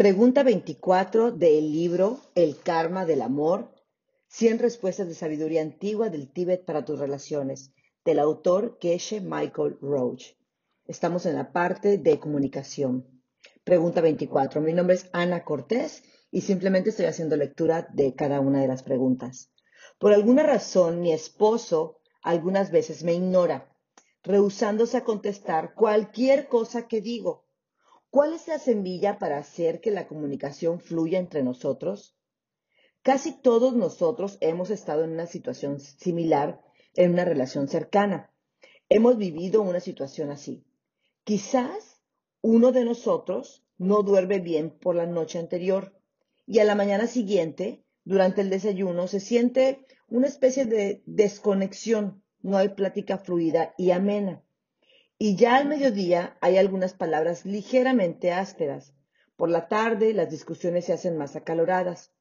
Pregunta 24 del libro El karma del amor, 100 respuestas de sabiduría antigua del Tíbet para tus relaciones, del autor Keshe Michael Roach. Estamos en la parte de comunicación. Pregunta 24. Mi nombre es Ana Cortés y simplemente estoy haciendo lectura de cada una de las preguntas. Por alguna razón, mi esposo algunas veces me ignora, rehusándose a contestar cualquier cosa que digo. ¿Cuál es la semilla para hacer que la comunicación fluya entre nosotros? Casi todos nosotros hemos estado en una situación similar en una relación cercana. Hemos vivido una situación así. Quizás uno de nosotros no duerme bien por la noche anterior y a la mañana siguiente, durante el desayuno, se siente una especie de desconexión. No hay plática fluida y amena. Y ya al mediodía hay algunas palabras ligeramente ásperas. Por la tarde las discusiones se hacen más acaloradas.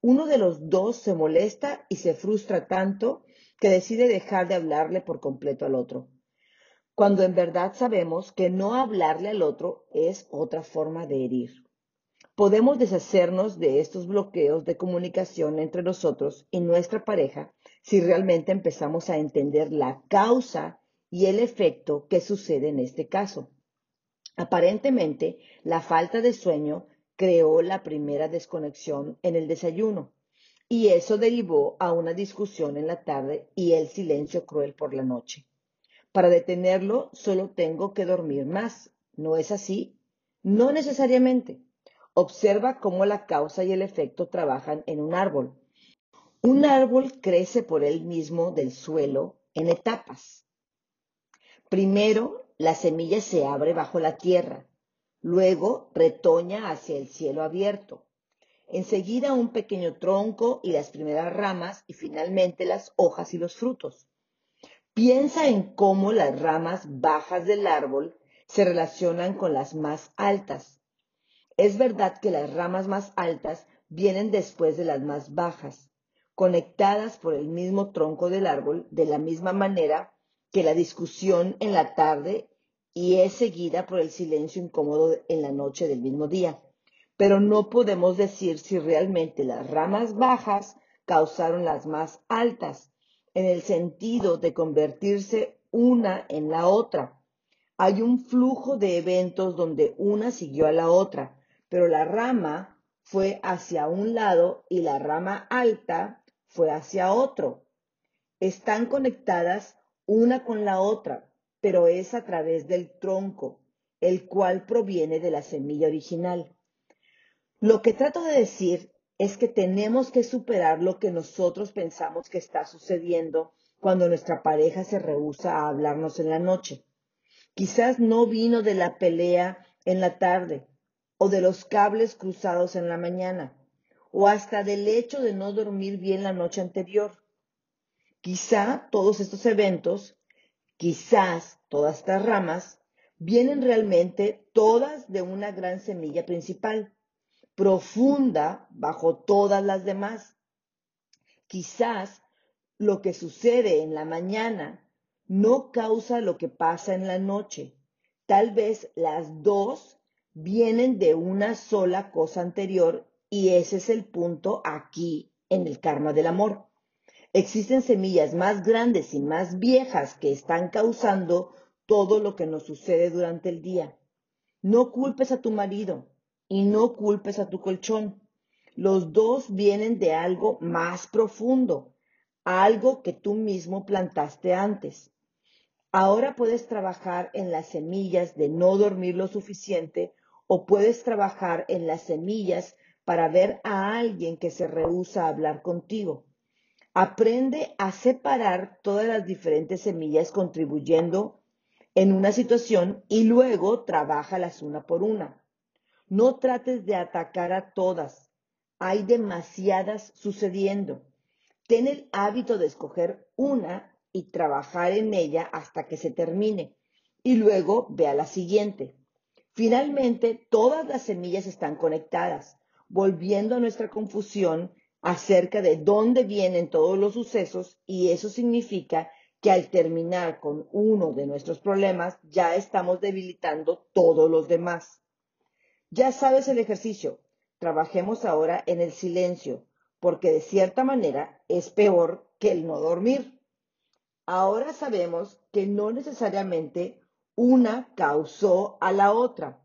Uno de los dos se molesta y se frustra tanto que decide dejar de hablarle por completo al otro. Cuando en verdad sabemos que no hablarle al otro es otra forma de herir. Podemos deshacernos de estos bloqueos de comunicación entre nosotros y nuestra pareja si realmente empezamos a entender la causa y el efecto que sucede en este caso. Aparentemente, la falta de sueño creó la primera desconexión en el desayuno y eso derivó a una discusión en la tarde y el silencio cruel por la noche. Para detenerlo solo tengo que dormir más. ¿No es así? No necesariamente. Observa cómo la causa y el efecto trabajan en un árbol. Un árbol crece por él mismo del suelo en etapas. Primero, la semilla se abre bajo la tierra, luego retoña hacia el cielo abierto, enseguida un pequeño tronco y las primeras ramas y finalmente las hojas y los frutos. Piensa en cómo las ramas bajas del árbol se relacionan con las más altas. Es verdad que las ramas más altas vienen después de las más bajas, conectadas por el mismo tronco del árbol de la misma manera que la discusión en la tarde y es seguida por el silencio incómodo en la noche del mismo día. Pero no podemos decir si realmente las ramas bajas causaron las más altas, en el sentido de convertirse una en la otra. Hay un flujo de eventos donde una siguió a la otra, pero la rama fue hacia un lado y la rama alta fue hacia otro. Están conectadas una con la otra, pero es a través del tronco, el cual proviene de la semilla original. Lo que trato de decir es que tenemos que superar lo que nosotros pensamos que está sucediendo cuando nuestra pareja se rehúsa a hablarnos en la noche. Quizás no vino de la pelea en la tarde, o de los cables cruzados en la mañana, o hasta del hecho de no dormir bien la noche anterior. Quizá todos estos eventos, quizás todas estas ramas, vienen realmente todas de una gran semilla principal, profunda bajo todas las demás. Quizás lo que sucede en la mañana no causa lo que pasa en la noche. Tal vez las dos vienen de una sola cosa anterior y ese es el punto aquí en el karma del amor. Existen semillas más grandes y más viejas que están causando todo lo que nos sucede durante el día. No culpes a tu marido y no culpes a tu colchón. Los dos vienen de algo más profundo, algo que tú mismo plantaste antes. Ahora puedes trabajar en las semillas de no dormir lo suficiente o puedes trabajar en las semillas para ver a alguien que se rehúsa a hablar contigo. Aprende a separar todas las diferentes semillas contribuyendo en una situación y luego trabajalas una por una. No trates de atacar a todas. Hay demasiadas sucediendo. Ten el hábito de escoger una y trabajar en ella hasta que se termine. Y luego ve a la siguiente. Finalmente, todas las semillas están conectadas, volviendo a nuestra confusión acerca de dónde vienen todos los sucesos y eso significa que al terminar con uno de nuestros problemas ya estamos debilitando todos los demás. Ya sabes el ejercicio. trabajemos ahora en el silencio, porque de cierta manera es peor que el no dormir. Ahora sabemos que no necesariamente una causó a la otra.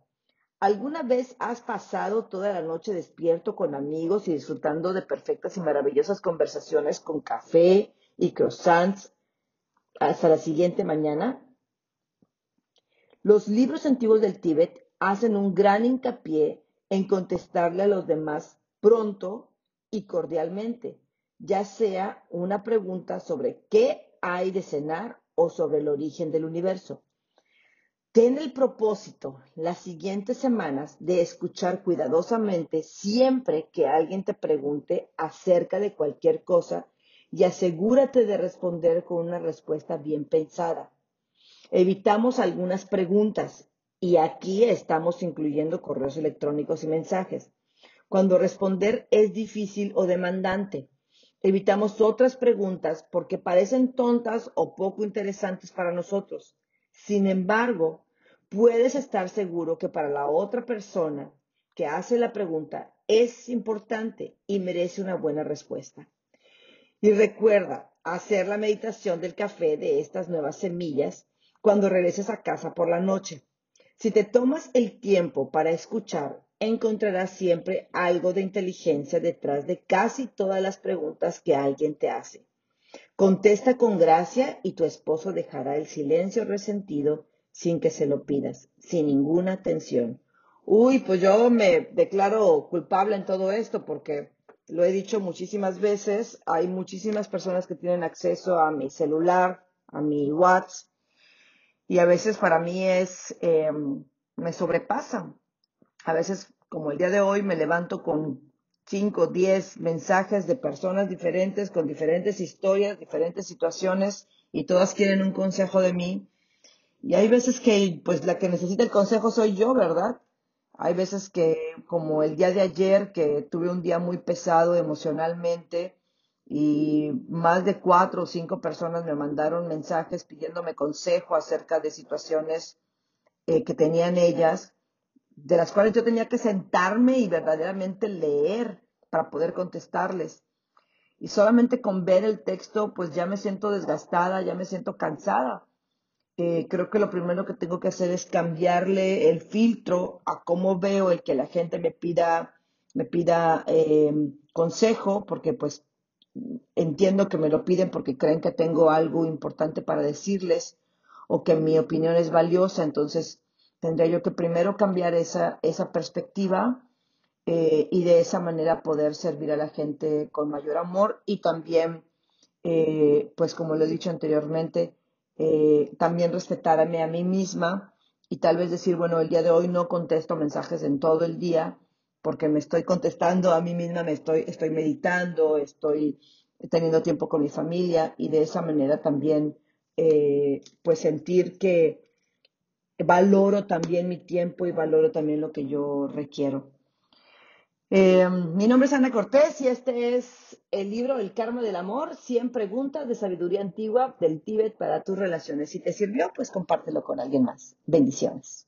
¿Alguna vez has pasado toda la noche despierto con amigos y disfrutando de perfectas y maravillosas conversaciones con café y croissants hasta la siguiente mañana? Los libros antiguos del Tíbet hacen un gran hincapié en contestarle a los demás pronto y cordialmente, ya sea una pregunta sobre qué hay de cenar o sobre el origen del universo. Ten el propósito las siguientes semanas de escuchar cuidadosamente siempre que alguien te pregunte acerca de cualquier cosa y asegúrate de responder con una respuesta bien pensada. Evitamos algunas preguntas y aquí estamos incluyendo correos electrónicos y mensajes. Cuando responder es difícil o demandante. Evitamos otras preguntas porque parecen tontas o poco interesantes para nosotros. Sin embargo, puedes estar seguro que para la otra persona que hace la pregunta es importante y merece una buena respuesta. Y recuerda hacer la meditación del café de estas nuevas semillas cuando regreses a casa por la noche. Si te tomas el tiempo para escuchar, encontrarás siempre algo de inteligencia detrás de casi todas las preguntas que alguien te hace. Contesta con gracia y tu esposo dejará el silencio resentido sin que se lo pidas, sin ninguna tensión. Uy, pues yo me declaro culpable en todo esto porque lo he dicho muchísimas veces, hay muchísimas personas que tienen acceso a mi celular, a mi WhatsApp, y a veces para mí es, em, me sobrepasan. A veces, como el día de hoy, me levanto con 5, 10 mensajes de personas diferentes, con diferentes historias, diferentes situaciones, y todas quieren un consejo de mí. Y hay veces que, pues, la que necesita el consejo soy yo, ¿verdad? Hay veces que, como el día de ayer, que tuve un día muy pesado emocionalmente y más de cuatro o cinco personas me mandaron mensajes pidiéndome consejo acerca de situaciones eh, que tenían ellas de las cuales yo tenía que sentarme y verdaderamente leer para poder contestarles. Y solamente con ver el texto, pues ya me siento desgastada, ya me siento cansada. Eh, creo que lo primero que tengo que hacer es cambiarle el filtro a cómo veo el que la gente me pida, me pida eh, consejo, porque pues entiendo que me lo piden porque creen que tengo algo importante para decirles o que mi opinión es valiosa, entonces Tendría yo que primero cambiar esa, esa perspectiva eh, y de esa manera poder servir a la gente con mayor amor y también, eh, pues como lo he dicho anteriormente, eh, también respetarme a mí misma y tal vez decir, bueno, el día de hoy no contesto mensajes en todo el día porque me estoy contestando a mí misma, me estoy, estoy meditando, estoy teniendo tiempo con mi familia y de esa manera también pues sentir que valoro también mi tiempo y valoro también lo que yo requiero. Eh, mi nombre es Ana Cortés y este es el libro El Karma del Amor, 100 preguntas de sabiduría antigua del Tíbet para tus relaciones. Si te sirvió, pues compártelo con alguien más. Bendiciones.